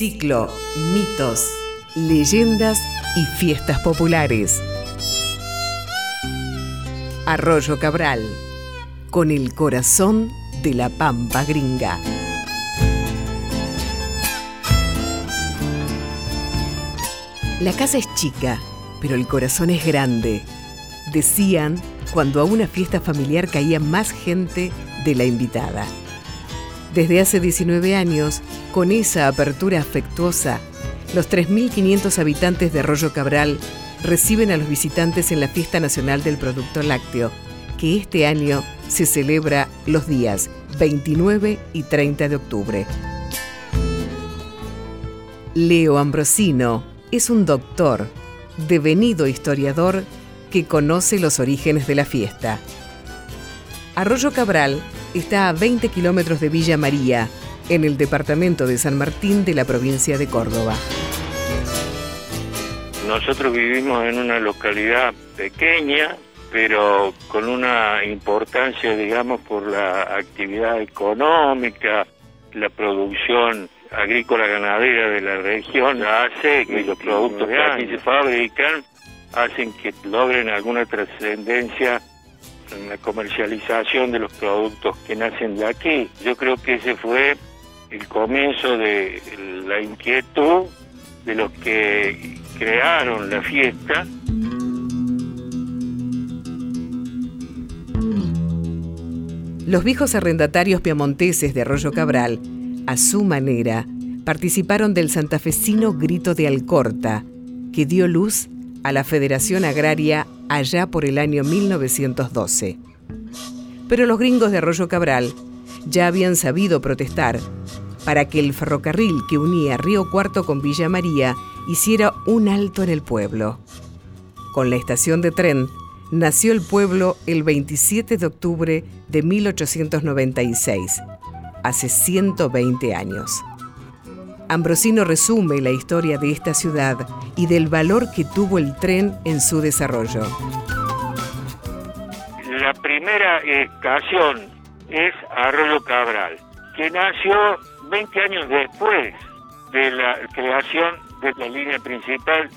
Ciclo, mitos, leyendas y fiestas populares. Arroyo Cabral, con el corazón de la pampa gringa. La casa es chica, pero el corazón es grande. Decían cuando a una fiesta familiar caía más gente de la invitada. Desde hace 19 años, con esa apertura afectuosa, los 3.500 habitantes de Arroyo Cabral reciben a los visitantes en la Fiesta Nacional del Producto Lácteo, que este año se celebra los días 29 y 30 de octubre. Leo Ambrosino es un doctor, devenido historiador, que conoce los orígenes de la fiesta. Arroyo Cabral está a 20 kilómetros de Villa María, en el departamento de San Martín de la provincia de Córdoba. Nosotros vivimos en una localidad pequeña, pero con una importancia, digamos, por la actividad económica, la producción agrícola ganadera de la región, hace que los productos que se fabrican hacen que logren alguna trascendencia en la comercialización de los productos que nacen de aquí. Yo creo que ese fue el comienzo de la inquietud de los que crearon la fiesta. Los viejos arrendatarios piamonteses de Arroyo Cabral, a su manera, participaron del santafesino Grito de Alcorta, que dio luz a la Federación Agraria allá por el año 1912. Pero los gringos de Arroyo Cabral ya habían sabido protestar para que el ferrocarril que unía Río Cuarto con Villa María hiciera un alto en el pueblo. Con la estación de tren, nació el pueblo el 27 de octubre de 1896, hace 120 años. Ambrosino resume la historia de esta ciudad y del valor que tuvo el tren en su desarrollo. La primera estación es Arroyo Cabral, que nació 20 años después de la creación de la línea principal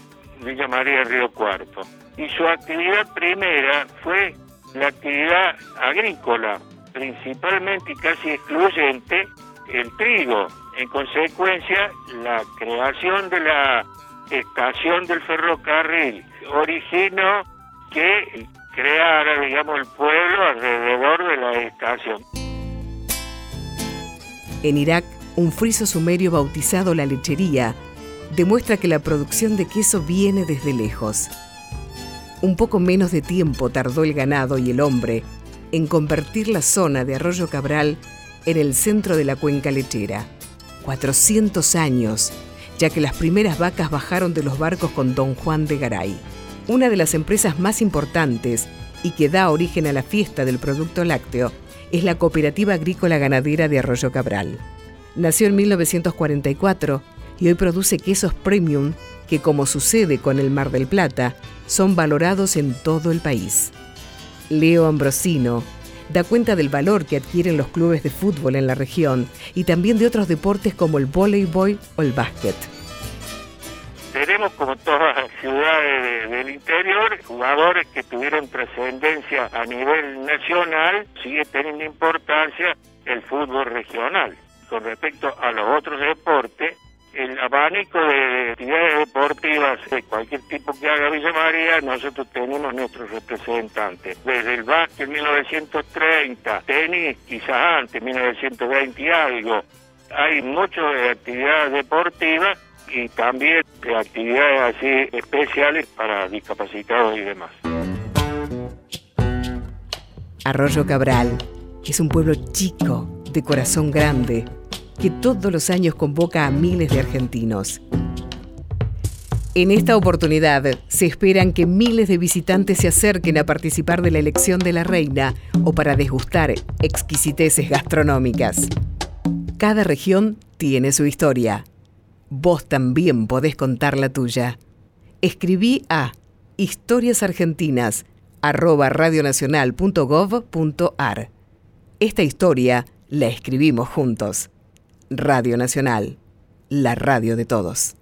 Villa María Río Cuarto. Y su actividad primera fue la actividad agrícola, principalmente y casi excluyente el trigo. En consecuencia, la creación de la estación del ferrocarril originó que creara, digamos, el pueblo alrededor de la estación. En Irak, un friso sumerio bautizado La Lechería demuestra que la producción de queso viene desde lejos. Un poco menos de tiempo tardó el ganado y el hombre en convertir la zona de Arroyo Cabral en el centro de la cuenca lechera. 400 años, ya que las primeras vacas bajaron de los barcos con Don Juan de Garay. Una de las empresas más importantes y que da origen a la fiesta del producto lácteo es la Cooperativa Agrícola Ganadera de Arroyo Cabral. Nació en 1944 y hoy produce quesos premium que, como sucede con el Mar del Plata, son valorados en todo el país. Leo Ambrosino da cuenta del valor que adquieren los clubes de fútbol en la región y también de otros deportes como el voleibol o el básquet. Tenemos, como todas las ciudades del interior, jugadores que tuvieron trascendencia a nivel nacional, sigue teniendo importancia el fútbol regional con respecto a los otros deportes, el abanico de actividades deportivas de cualquier tipo que haga Villa María, nosotros tenemos nuestros representantes. Desde el básquet 1930, tenis quizás antes, 1920 y algo. Hay muchas actividades deportivas y también de actividades así especiales para discapacitados y demás. Arroyo Cabral es un pueblo chico, de corazón grande, que todos los años convoca a miles de argentinos. En esta oportunidad se esperan que miles de visitantes se acerquen a participar de la elección de la reina o para desgustar exquisiteces gastronómicas. Cada región tiene su historia. Vos también podés contar la tuya. Escribí a historiasargentinas@radionacional.gov.ar. Esta historia la escribimos juntos. Radio Nacional, la radio de todos.